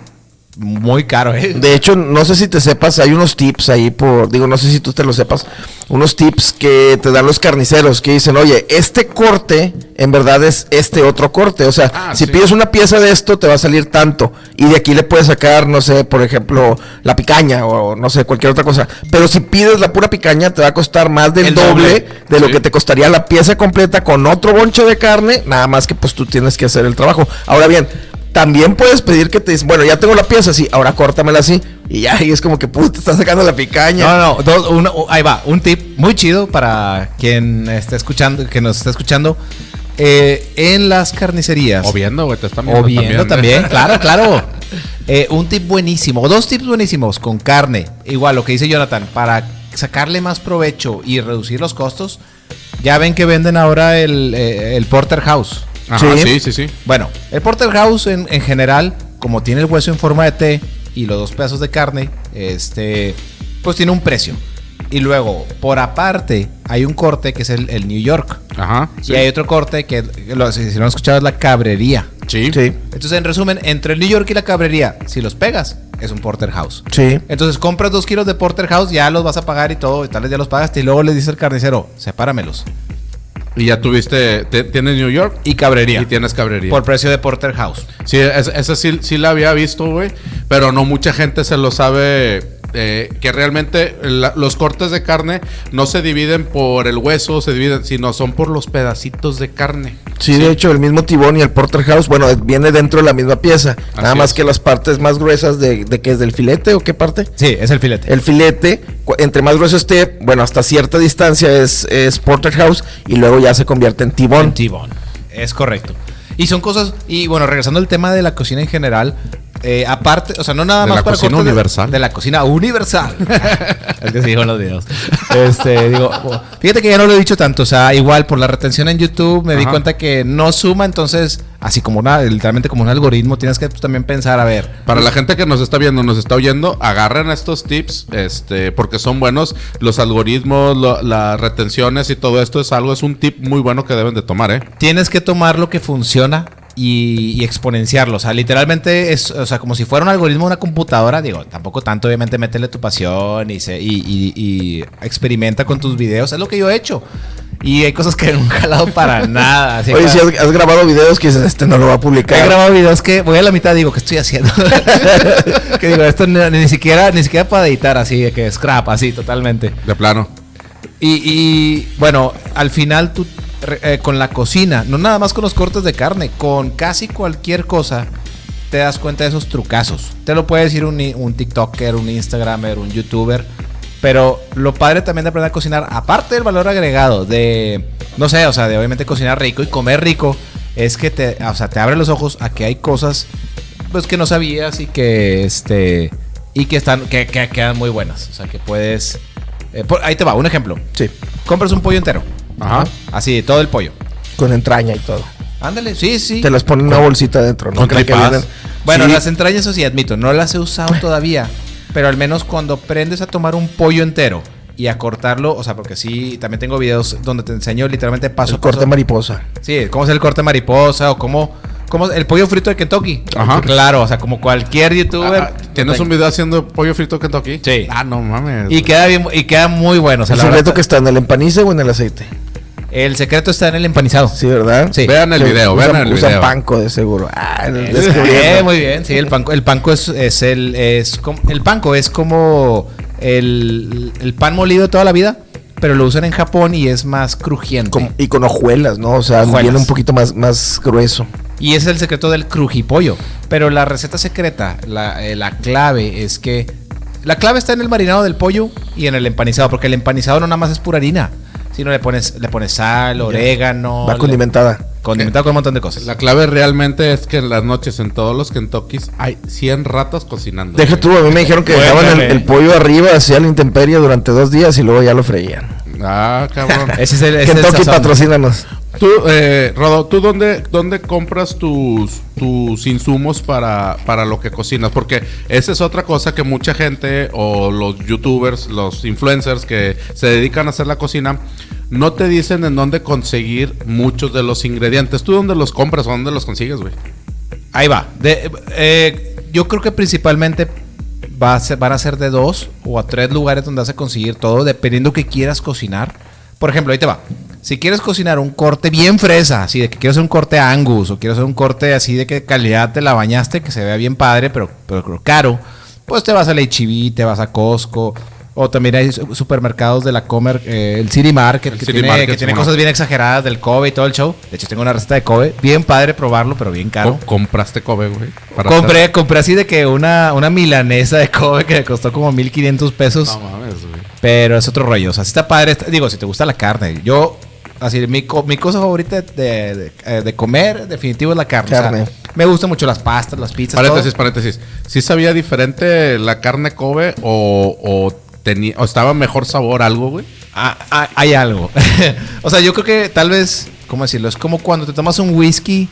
muy caro, ¿eh? De hecho, no sé si te sepas, hay unos tips ahí por, digo, no sé si tú te lo sepas, unos tips que te dan los carniceros que dicen, oye, este corte en verdad es este otro corte. O sea, Ah, si sí. pides una pieza de esto, te va a salir tanto. Y de aquí le puedes sacar, no sé, por ejemplo, la picaña o no sé, cualquier otra cosa. Pero si pides la pura picaña, te va a costar más del El doble, doble. de lo Sí. que te costaría la pieza completa con otro bonche de carne. Nada más que pues tú tienes que hacer el trabajo. Ahora bien, también puedes pedir que te dicen, bueno, ya tengo la pieza así, ahora córtamela así. Y ya, y es como que, puta, te estás sacando la picaña. No, no, dos- uno- uh, ahí va, un tip muy chido para quien esté escuchando, que nos está escuchando. Eh, en las carnicerías. O viendo, güey. Te están O viendo, viendo también, claro, claro. Eh, un tip buenísimo, o dos tips buenísimos con carne. Igual lo que dice Jonathan, para sacarle más provecho y reducir los costos. Ya ven que venden ahora el, eh, el Porterhouse. Ajá, Sí. sí, sí, sí. Bueno, el Porterhouse en, en general, como tiene el hueso en forma de T y los dos pedazos de carne, este, pues tiene un precio. Y luego, por aparte, hay un corte que es el, el New York. Ajá. Sí. Y hay otro corte que, lo- si, si no han escuchado, es la cabrería. Sí. Sí, Entonces, en resumen, entre el New York y la cabrería, si los pegas, es un Porterhouse. sí. Entonces, compras dos kilos de Porterhouse, ya los vas a pagar y todo, y tal vez ya los pagaste. Y luego le dice al carnicero, sepáramelos. Y ya tuviste, te- tienes New York Y cabrería. y tienes cabrería. Por precio de Porterhouse. Sí, es- esa sí, sí la había visto, güey. Pero no mucha gente se lo sabe. Eh, que realmente la- los cortes de carne no se dividen por el hueso, se dividen, sino son por los pedacitos de carne. Sí, de hecho, el mismo tibón y el porterhouse, bueno, viene dentro de la misma pieza. Nada más es. que las partes más gruesas de, de que es del filete o qué parte. Sí, es el filete. El filete, entre más grueso esté, bueno, hasta cierta distancia es, es porterhouse y luego ya se convierte en tibón. Tibón. Es correcto. Y son cosas, y bueno, regresando al tema de la cocina en general, eh, aparte, o sea, no nada De más la para cocina de- universal. De, la cocina universal. es que se dijo en los videos. Este, digo, fíjate que ya no lo he dicho tanto, o sea, igual por la retención en YouTube me di cuenta que no suma, entonces así como una, literalmente como un algoritmo, tienes que pues, también pensar, a ver. Para la gente que nos está viendo, nos está oyendo, agarren estos tips, este, porque son buenos. Los algoritmos, lo- las retenciones y todo esto es algo, es un tip muy bueno que deben de tomar, ¿eh? Tienes que tomar lo que funciona y, y exponenciarlo. O sea, literalmente es, o sea, como si fuera un algoritmo de una computadora. Digo, tampoco tanto, obviamente, métele tu pasión y, se, y, y- y experimenta con tus videos. Es lo que yo he hecho. Y hay cosas que no han jalado para nada. Así Oye, que- si has, has grabado videos que dices, este no lo va a He publicar. grabado videos que voy a la mitad digo, ¿qué estoy haciendo? que digo, esto ni, ni siquiera ni siquiera para editar así, que scrap, así, totalmente. De plano. Y, y, bueno, al final tú eh, con la cocina, no nada más con los cortes de carne, con casi cualquier cosa te das cuenta de esos trucazos. Te lo puede decir un, un TikToker, un Instagramer, un YouTuber. Pero lo padre también de aprender a cocinar, aparte del valor agregado de, no sé, o sea, de obviamente cocinar rico y comer rico, es que te, o sea, te abre los ojos a que hay cosas pues que no sabías y que este y que están que, que quedan muy buenas, o sea, que puedes eh, por- ahí te va, un ejemplo. Sí, Compras un pollo entero. Ajá. Así, todo el pollo. con entraña y todo. Ándale, sí, sí. Te las ponen en una bolsita dentro, ¿no? con que tripas. vienen- Bueno, Sí, las entrañas, eso sí, admito, no las he usado todavía. Pero al menos cuando aprendes a tomar un pollo entero y a cortarlo, o sea, porque sí, también tengo videos donde te enseño literalmente paso el a corte paso. mariposa. Sí, cómo hacer el corte mariposa o cómo, cómo el pollo frito de Kentucky. Ajá. Claro, o sea, como cualquier youtuber. Ah, ¿Tienes un video haciendo pollo frito Kentucky? Sí. Ah, no mames. Y queda bien, y queda muy bueno. o sea, ¿El la secreto verdad, que está en el empanice o en el aceite? El secreto está en el empanizado. Sí, ¿verdad? Sí. Vean el video, usan- vean el usan video. panco de seguro. Ah, Eh, descubriendo. muy bien, sí, el panco, el panco es, es el es como, el panco es como el, el pan molido de toda la vida, pero lo usan en Japón y es más crujiente. Con- y con hojuelas, ¿no? O sea, Hojuelas. viene un poquito más, más grueso. Y ese es el secreto del crujipollo. Pero la receta secreta, la, eh, la clave es que la clave está en el marinado del pollo y en el empanizado, porque el empanizado no nada más es pura harina, sino le pones le pones sal, orégano, Va le- condimentada. condimentado con un montón de cosas. La clave realmente es que en las noches en todos los Kentuckys hay 100 ratos cocinando. Deja tú, a mí me dijeron que Bueno, dejaban el, pollo arriba, hacía la intemperie durante dos días y luego ya lo freían. Ah, cabrón. Ese es el, ese es el Kentucky, sazón. patrocínanos. Tú, eh, Rodo, ¿tú dónde, dónde compras tus, tus insumos para, para lo que cocinas? Porque esa es otra cosa que mucha gente o los youtubers, los influencers que se dedican a hacer la cocina, no te dicen en dónde conseguir muchos de los ingredientes. ¿Tú dónde los compras o dónde los consigues, güey? Ahí va. Eh, yo creo que principalmente va a ser- van a ser de dos o a tres lugares donde vas a conseguir todo, dependiendo que quieras cocinar. Por ejemplo, ahí te va. Si quieres cocinar un corte bien fresa, así de que quieres hacer un corte Angus o quieres hacer un corte así de que calidad te la bañaste, que se vea bien padre, pero, pero caro, pues te vas a HB, te vas a Costco. O también hay su- supermercados de la Comer, eh, el City Market, El que City tiene, Market, que tiene cosas bien exageradas del Kobe y todo el show. De hecho, tengo una receta de Kobe. Bien padre probarlo, pero bien caro. Co- ¿Compraste Kobe, güey? Compré, compré así de que una, una milanesa de Kobe que me costó como 1500 pesos. No mames, güey. Pero es otro rollo. O sea, si está padre. está- digo, si te gusta la carne. Yo, así, mi, co- mi cosa favorita de, de- eh, de comer, definitivo, es la carne. O sea, Carne. me gustan mucho las pastas, las pizzas. Paréntesis, todo. paréntesis. ¿Sí sabía diferente la carne Kobe o, o, tenía, o estaba mejor sabor algo, güey? Ah, ah, hay algo. o sea, yo creo que tal vez. ¿Cómo decirlo? Es como cuando te tomas un whisky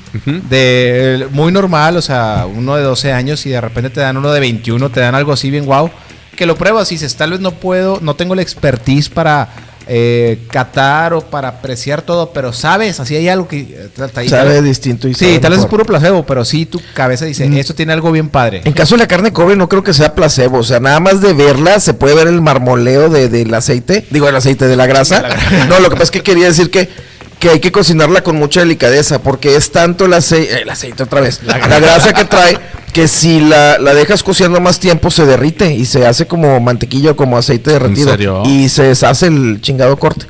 de muy normal, o sea, uno de 12 años y de repente te dan uno de 21, te dan algo así bien guau, que lo pruebas y dices, tal vez no puedo, no tengo la expertise para eh, catar o para apreciar todo, pero sabes, así hay algo que... eh, Sabe tal- distinto y Sí, sabe tal vez es puro placebo, pero sí tu cabeza dice, Mm. esto tiene algo bien padre. En caso de la carne Kobe no creo que sea placebo, o sea, nada más de verla se puede ver el marmoleo de- del aceite, digo el aceite de la grasa. De la grasa. No, lo que pasa es que quería decir que, que hay que cocinarla con mucha delicadeza, porque es tanto el aceite, el aceite otra vez, la, grasa que trae, que si la, la dejas cociendo más tiempo se derrite y se hace como mantequilla o como aceite derretido. serio? Y se deshace el chingado corte.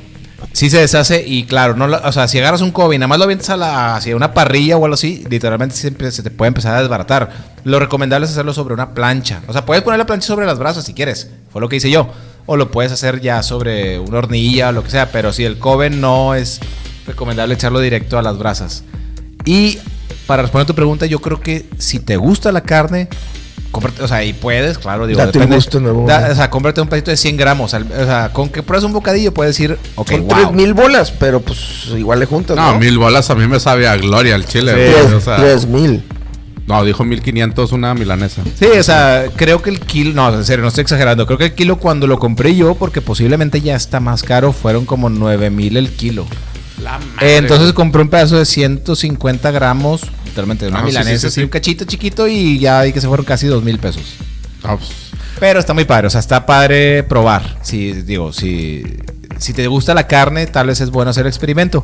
Sí se deshace y claro, no lo- o sea, si agarras un Kobe y nada más lo avientas a la, hacia una parrilla o algo así, literalmente siempre se te puede empezar a desbaratar. Lo recomendable es hacerlo sobre una plancha. O sea, puedes poner la plancha sobre las brasas si quieres. Fue lo que hice yo. O lo puedes hacer ya sobre una hornilla o lo que sea. Pero si el Kobe no es recomendable echarlo directo a las brasas. Y para responder a tu pregunta, yo creo que si te gusta la carne, cómprate, o sea, y puedes, claro, digo, Date un gusto nuevo, o sea, cómprate un pedacito de 100 gramos. o sea, con que pruebes un bocadillo puedes decir, ok, Son wow. tres mil bolas, pero pues igual le juntas, No, ¿no? mil bolas a mí me sabe a gloria el chile. Sí. Tres, o sea, tres mil. no, dijo 1500 una milanesa. Sí, o sea, creo que el kilo, no, en serio, no estoy exagerando. Creo que el kilo cuando lo compré yo, porque posiblemente ya está más caro, fueron como 9 mil el kilo. La Eh, entonces compré un pedazo de 150 gramos, literalmente de una Ah, milanesa, sí, sí, así, sí. un cachito chiquito y ya vi que se fueron casi 2 mil pesos. Ah, pues, Pero está muy padre, o sea, está padre probar. Si, digo, si, si te gusta la carne, tal vez es bueno hacer el experimento.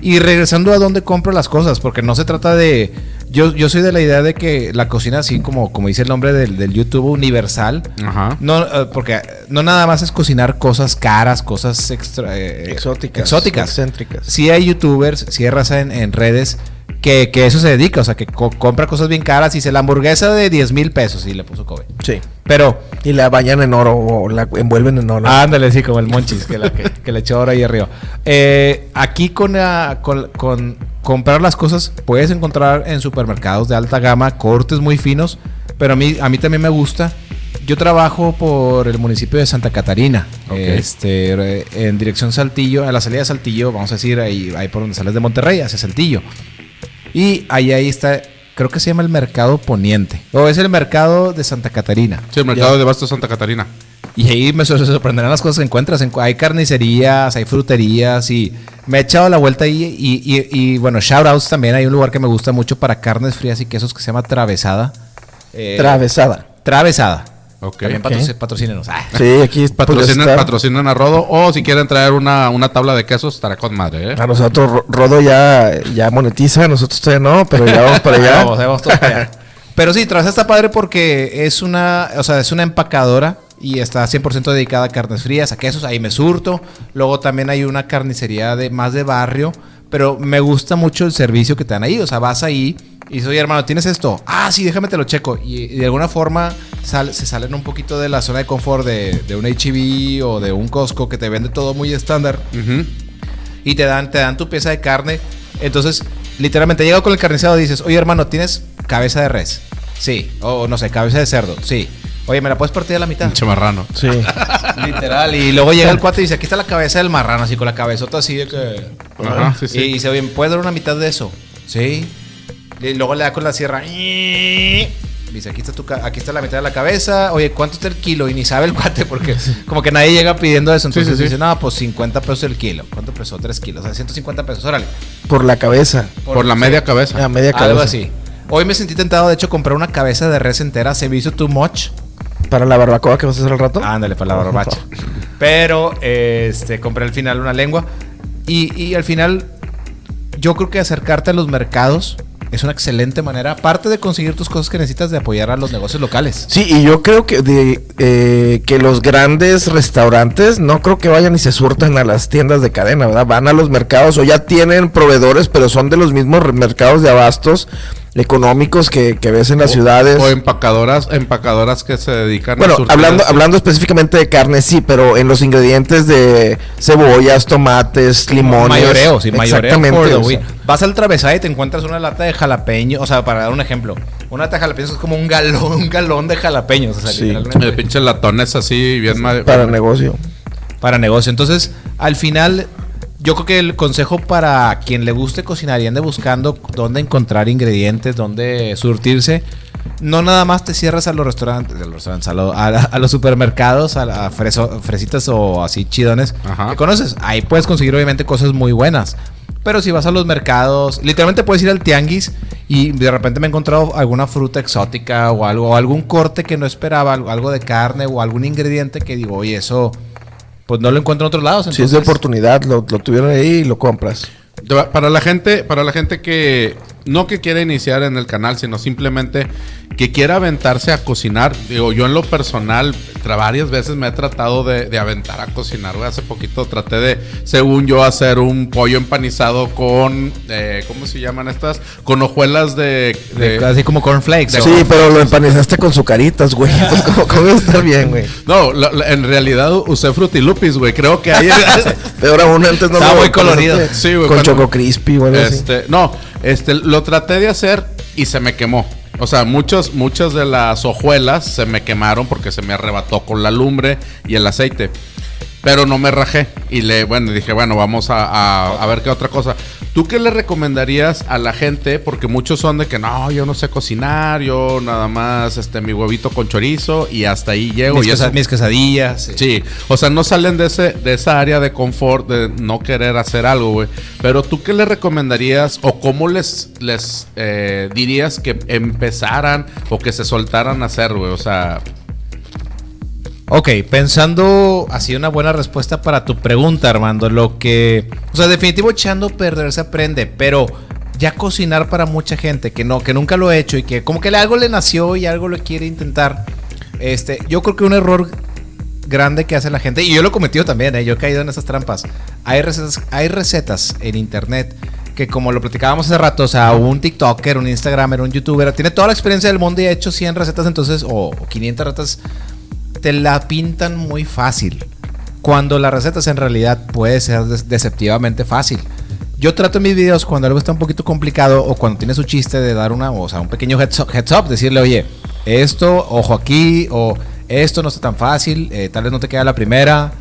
Y regresando a dónde compro las cosas, porque no se trata de... Yo, yo soy de la idea de que la cocina, así como, como dice el nombre del, del YouTube, universal. Ajá. No, eh, porque no nada más es cocinar cosas caras, cosas extra, eh, Exóticas. exóticas. Excéntricas. Sí hay youtubers, sí hay raza en, en redes que, que eso se dedica, o sea, que co- compra cosas bien caras y dice la hamburguesa de 10 mil pesos y le puso Kobe. Sí. Pero Y la bañan en oro o la envuelven en oro. Ándale, sí, como el Monchis, que, la- que- que le echó ahora ahí arriba. Eh, aquí con, la- con, con comprar las cosas puedes encontrar en supermercados de alta gama cortes muy finos, pero a mí, a mí también me gusta. Yo trabajo por el municipio de Santa Catarina, Ok. este, en dirección Saltillo, a la salida de Saltillo, vamos a decir, ahí, ahí por donde sales de Monterrey, hacia Saltillo. Y ahí, ahí está, creo que se llama el Mercado Poniente, o es el Mercado de Santa Catarina. Sí, el mercado de Basto Santa Catarina. Y ahí me sor- sorprenderán las cosas que encuentras. En- Hay carnicerías, hay fruterías y me he echado la vuelta ahí. Y, y, y, bueno, shoutouts también. Hay un lugar que me gusta mucho para carnes frías y quesos que se llama Travesada. Eh, Travesada. Travesada. Ok. También Ok. patroci- patrocínenos. Ah. Sí, aquí Patrocinan, está- patrocinan a Rodo o si quieren traer una, una tabla de quesos, estará con madre, ¿eh? A nosotros Ro- Rodo ya, ya monetiza, nosotros todavía no, pero ya vamos para allá. vamos, vamos todos para allá. Pero sí, Travesada está padre porque es una, o sea, es una empacadora y está 100% dedicada a carnes frías, a quesos. Ahí me surto. Luego también hay una carnicería de más de barrio. Pero me gusta mucho el servicio que te dan ahí. O sea, vas ahí y dices, oye, hermano, ¿tienes esto? Ah, sí, déjame te lo checo. Y, y de alguna forma sal- se salen un poquito de la zona de confort de, de un HB o de un Costco que te vende todo muy estándar y te dan, te dan tu pieza de carne. Entonces, literalmente, llega con el carnicero y dices, oye hermano, ¿tienes cabeza de res? Sí. O no sé, cabeza de cerdo. Sí. Oye, ¿me la puedes partir a la mitad? Pinche marrano. Sí. Literal. Y luego llega el cuate y dice, aquí está la cabeza del marrano, así con la cabezota así de que... Ajá, sí, sí. Y dice, oye, ¿me puedes dar una mitad de eso? Sí. Y luego le da con la sierra. Dice, aquí está, tu aquí está la mitad de la cabeza. Oye, ¿cuánto está el kilo? Y ni sabe el cuate porque como que nadie llega pidiendo eso. Entonces Sí, sí, sí. dice, no, pues 50 pesos el kilo. ¿Cuánto pesó? 3 kilos. O sea, 150 pesos. Órale. Por la cabeza. Por la media cabeza. A media cabeza. Algo así. Hoy me sentí tentado, de hecho, comprar una cabeza de res entera. Se me hizo too much. Para la barbacoa que vas a hacer al rato. Ándale, para la barbacha. Pero, este, compré al final una lengua. Y, y al final, yo creo que acercarte a los mercados es una excelente manera, aparte de conseguir tus cosas que necesitas, de apoyar a los negocios locales. Sí, y yo creo que de eh, que los grandes restaurantes no creo que vayan y se surtan a las tiendas de cadena, ¿verdad? Van a los mercados o ya tienen proveedores, pero son de los mismos mercados de abastos económicos que, que ves en las ciudades. O empacadoras, empacadoras que se dedican Bueno, surtir hablando, hablando específicamente de carne, sí, pero en los ingredientes de cebollas, tomates, limones. Mayoreo, sí, mayoreo Exactamente. for the o sea, win. Vas al travesado y te encuentras una lata de jalapeño, o sea, para dar un ejemplo, una lata de jalapeños es como un galón, un galón de jalapeños, o sea, Sí. literalmente. El pinche latón es así, bien para el negocio. para negocio. Entonces, al final, yo creo que el consejo para quien le guste cocinar y ande buscando dónde encontrar ingredientes, dónde surtirse, no nada más te cierras a los restaurantes, a los, restaurantes, a, lo- a la- a los supermercados, a, la freso- fresitas o así chidones Ajá. que conoces. Ahí puedes conseguir obviamente cosas muy buenas. Pero si vas a los mercados, literalmente puedes ir al tianguis y de repente me he encontrado alguna fruta exótica o algo, o algún corte que no esperaba, algo de carne o algún ingrediente que digo, oye, eso pues no lo encuentro en otros lados. Si es de entonces- oportunidad, lo, lo tuvieron ahí y lo compras. Para la gente, para la gente que no que quiera iniciar en el canal, sino simplemente que quiera aventarse a cocinar. Digo, yo en lo personal, varias veces me he tratado de, de aventar a cocinar. güey. Hace poquito traté de, según yo, hacer un pollo empanizado con, eh, ¿cómo se llaman estas? Con hojuelas de, de- de- así como cornflakes. Sí, pero lo empanizaste con sucaritas, güey. Pues, ¿cómo, cómo va a estar bien, güey? No, la- la- en realidad usé frutilupis, güey. Creo que ahí... Peor aún, antes no Estaba muy colorido. Sí, güey, Con cuando- choco crispy, bueno, así. Este, no, este, lo traté de hacer y se me quemó. O sea, muchos, muchas de las hojuelas se me quemaron porque se me arrebató con la lumbre y el aceite. Pero no me rajé. Y le, bueno, dije, bueno, vamos a, a- a ver qué otra cosa. ¿Tú qué le recomendarías a la gente? Porque muchos son de que no, yo no sé cocinar, yo nada más este mi huevito con chorizo y hasta ahí llego. Mis, y quesa- eso- mis quesadillas. sí. Sí, o sea, no salen de, ese, de esa área de confort de no querer hacer algo, güey. Pero tú qué le recomendarías o cómo les, les eh, dirías que empezaran o que se soltaran a hacer, güey? O sea, Ok, pensando así una buena respuesta para tu pregunta, Armando, lo que, o sea, definitivo echando perder se aprende, pero ya cocinar para mucha gente que no, que nunca lo ha hecho y que como que algo le nació y algo lo quiere intentar, este, yo creo que un error grande que hace la gente y yo lo he cometido también, ¿eh? yo he caído en esas trampas. Hay recetas, hay recetas en internet que como lo platicábamos hace rato, o sea, un TikToker, un Instagramer, un YouTuber, tiene toda la experiencia del mundo y ha hecho 100 recetas entonces o 500 recetas te la pintan muy fácil. Cuando las recetas en realidad puede ser deceptivamente fácil. Yo trato en mis videos cuando algo está un poquito complicado o cuando tiene su chiste de dar una, o sea, un pequeño heads up, heads up, decirle, oye, esto, ojo aquí, o esto no está tan fácil, eh, tal vez no te queda la primera,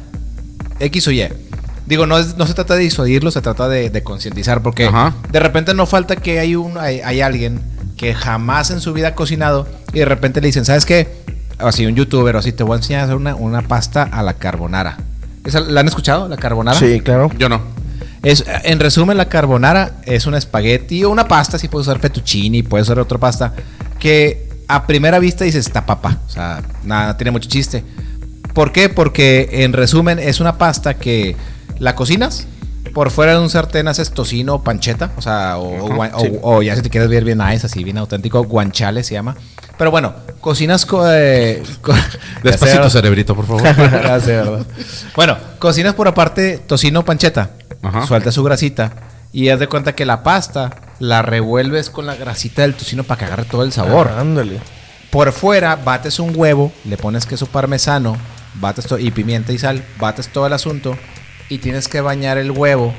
X o Y. Digo, no, es- no se trata de disuadirlo, se trata de, de concientizar, porque Ajá. de repente no falta que hay, un, hay, hay alguien que jamás en su vida ha cocinado y de repente le dicen, ¿sabes qué? Así un youtuber o así, te voy a enseñar a hacer una, una pasta a la carbonara. ¿Esa, ¿La han escuchado? ¿La carbonara? Sí, claro. yo no. Es, en resumen, la carbonara es un espagueti o una pasta, si puedes usar fettuccini, puedes usar otra pasta, que a primera vista dices, está papa. O sea, nada, tiene mucho chiste. ¿Por qué? Porque en resumen es una pasta que la cocinas, por fuera de un sartén haces tocino o pancheta, o sea, o, sí. ya si te quieres ver bien nice, así bien auténtico, guanchale se llama. Pero bueno, cocinas co- eh, co- Despacito, sé, cerebrito, por favor. Sé, ¿verdad? Bueno, cocinas por aparte tocino o pancheta. Ajá. Suelta su grasita. Y haz de cuenta que la pasta la revuelves con la grasita del tocino para que agarre todo el sabor. Ah, ándale. Por fuera bates un huevo, le pones queso parmesano, bates y pimienta y sal, bates todo el asunto y tienes que bañar el huevo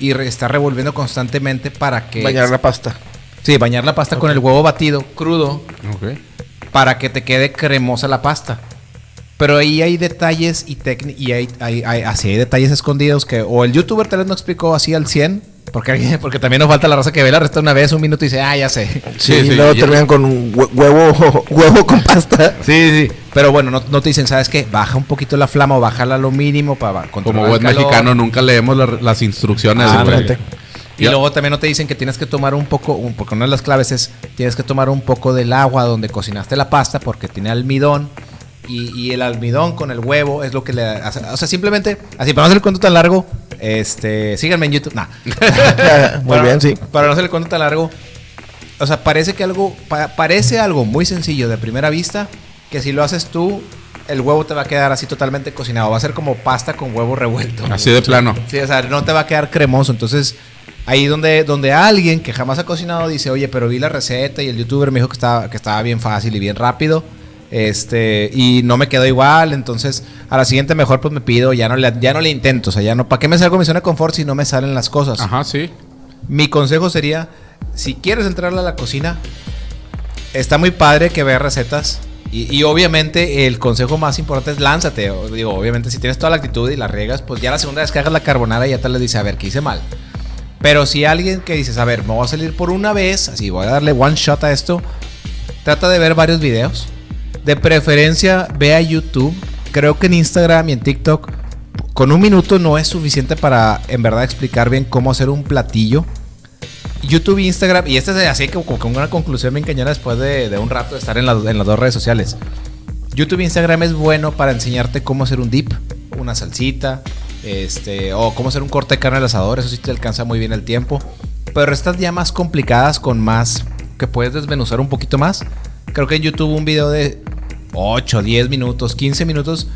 y re- estar revolviendo constantemente para que Bañar la pasta. Sí, bañar la pasta con el huevo batido crudo para que te quede cremosa la pasta. Pero ahí hay detalles y técnicas y hay, hay- hay- así hay detalles escondidos que o el youtuber tal vez no explicó así al 100, porque, alguien- porque también nos falta la raza que ve la receta una vez, un minuto y dice, ah, ya sé. Sí, Sí, y sí, luego ya- terminan con un hue- huevo, huevo con pasta. Sí, sí. Pero bueno, no, no te dicen, ¿sabes qué? Baja un poquito la flama o bájala lo mínimo para Como controlar el buen calor. mexicano nunca leemos la- las instrucciones. Ah. Y luego también no te dicen que tienes que tomar un poco, un- porque una de las claves es, tienes que tomar un poco del agua donde cocinaste la pasta porque tiene almidón. Y, y el almidón con el huevo es lo que le hace. O sea, simplemente, así, para no hacer el cuento tan largo, este, síganme en YouTube. Nah. Muy Para- bien, sí. Para no hacer el cuento tan largo, o sea, parece que algo, pa- parece algo muy sencillo de primera vista, que si lo haces tú, el huevo te va a quedar así totalmente cocinado. Va a ser como pasta con huevo revuelto. Así de plano. Sí, o sea, no te va a quedar cremoso. Entonces, ahí donde, donde alguien que jamás ha cocinado dice, oye, pero vi la receta y el youtuber me dijo que estaba, que estaba bien fácil y bien rápido. Este, y no me quedó igual. Entonces, a la siguiente mejor pues me pido, ya no le, ya no le intento. O sea, ya no, ¿para qué me salgo de mi zona de confort si no me salen las cosas? Ajá, sí. Mi consejo sería, si quieres entrarle a la cocina, está muy padre que veas recetas. Y, y obviamente el consejo más importante es lánzate. Digo, obviamente si tienes toda la actitud y la riegas, pues ya la segunda vez que hagas la carbonara ya te le dice, a ver, ¿qué hice mal? Pero si alguien que dices, a ver, me voy a salir por una vez, así voy a darle one shot a esto, trata de ver varios videos. De preferencia, ve a YouTube. Creo que en Instagram y en TikTok, con un minuto no es suficiente para en verdad explicar bien cómo hacer un platillo. YouTube e Instagram, y esta es así como con una conclusión bien cañona después de, de un rato de estar en, en las dos redes sociales. YouTube e Instagram es bueno para enseñarte cómo hacer un dip, una salsita, este, o cómo hacer un corte de carne al asador, eso sí te alcanza muy bien el tiempo. Pero estas ya más complicadas, con más, que puedes desmenuzar un poquito más. Creo que en YouTube un video de 8, 10 minutos, 15 minutos,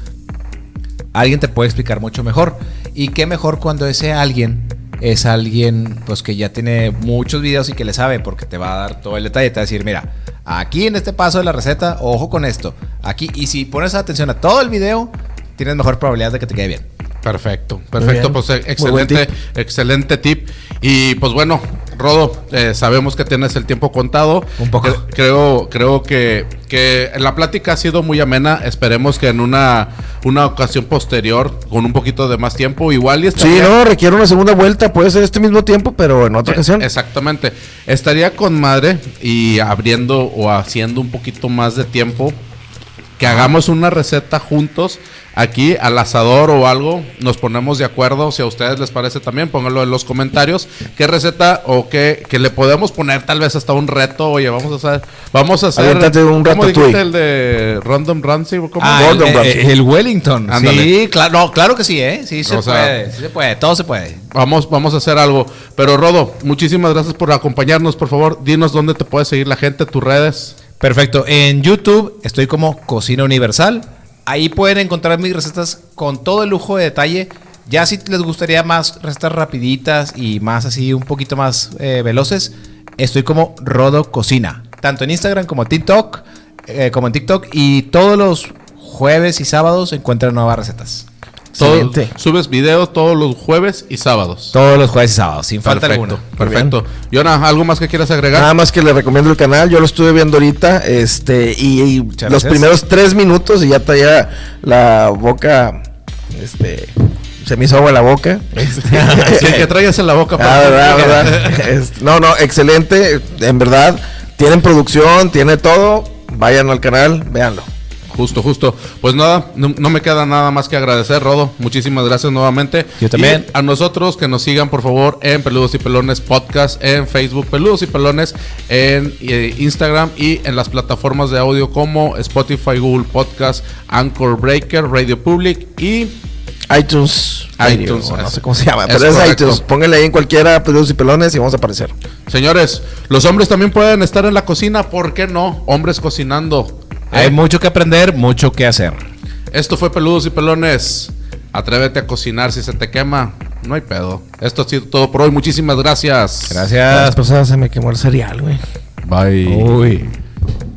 alguien te puede explicar mucho mejor. Y qué mejor cuando ese alguien es alguien pues que ya tiene muchos videos y que le sabe porque te va a dar todo el detalle, te va a decir, mira, aquí en este paso de la receta, ojo con esto. Aquí y si pones atención a todo el video, tienes mejor probabilidad de que te quede bien. Perfecto, perfecto, pues eh, excelente, excelente tip. Y pues bueno, Rodo, eh, sabemos que tienes el tiempo contado. Un poco. Cre- creo creo que, que la plática ha sido muy amena. Esperemos que en una, una ocasión posterior, con un poquito de más tiempo, igual y Sí, estaría- no, requiere una segunda vuelta. Puede ser este mismo tiempo, pero en otra Eh, ocasión. Exactamente. Estaría con madre y abriendo o haciendo un poquito más de tiempo que hagamos una receta juntos aquí al asador o algo. Nos ponemos de acuerdo. Si a ustedes les parece también, pónganlo en los comentarios. ¿Qué receta o qué que le podemos poner tal vez hasta un reto? Oye, vamos a hacer, vamos a hacer. Un ¿Cómo dijiste el de Random Ramsey? ¿Cómo? Ah, el, el Wellington. Ándale. Sí, claro, no, claro que sí, ¿eh? Sí se O sea- puede, sí se puede, todo se puede. Vamos, vamos a hacer algo. Pero Rodo, muchísimas gracias por acompañarnos. Por favor, dinos dónde te puede seguir la gente, tus redes. Perfecto. En YouTube estoy como Cocina Universal. Ahí pueden encontrar mis recetas con todo el lujo de detalle. Ya si les gustaría más recetas rapiditas y más así un poquito más eh, veloces, estoy como Rodo Cocina. Tanto en Instagram como en TikTok, eh, como en TikTok. Y todos los jueves y sábados encuentran nuevas recetas. Todo- subes videos todos los jueves y sábados. Todos los jueves y sábados, sin falta Perfecto, alguna. perfecto. Yona, ¿algo más que quieras agregar? Nada más que le recomiendo el canal, yo lo estuve viendo ahorita, este, y, los gracias. primeros tres minutos y ya traía la boca, este, se me hizo agua en la boca. Sí, el que traigas en la boca. Ah, por verdad, favor. verdad. Es- no, no, excelente, en verdad, tienen producción, tiene todo, vayan al canal, véanlo. Justo, justo. Pues nada, no, no me queda nada más que agradecer, Rodo. Muchísimas gracias nuevamente. Yo también. Y a nosotros que nos sigan, por favor, en Peludos y Pelones Podcast, en Facebook, Peludos y Pelones, en eh, Instagram y en las plataformas de audio como Spotify, Google Podcast, Anchor Breaker, Radio Public y iTunes, Radio, iTunes, no sé cómo se llama, es pero es correcto. iTunes. Pónganle ahí en cualquiera peludos y pelones y vamos a aparecer. Señores, los hombres también pueden estar en la cocina, ¿por qué no? Hombres cocinando. Hay mucho que aprender, mucho que hacer. Esto fue Peludos y Pelones. Atrévete a cocinar si se te quema. No hay pedo. Esto ha sido todo por hoy. Muchísimas gracias. Las Gracias. personas se me quemó el cereal, güey. Bye. Uy.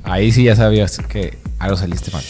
Ahí sí ya sabías que algo saliste mal.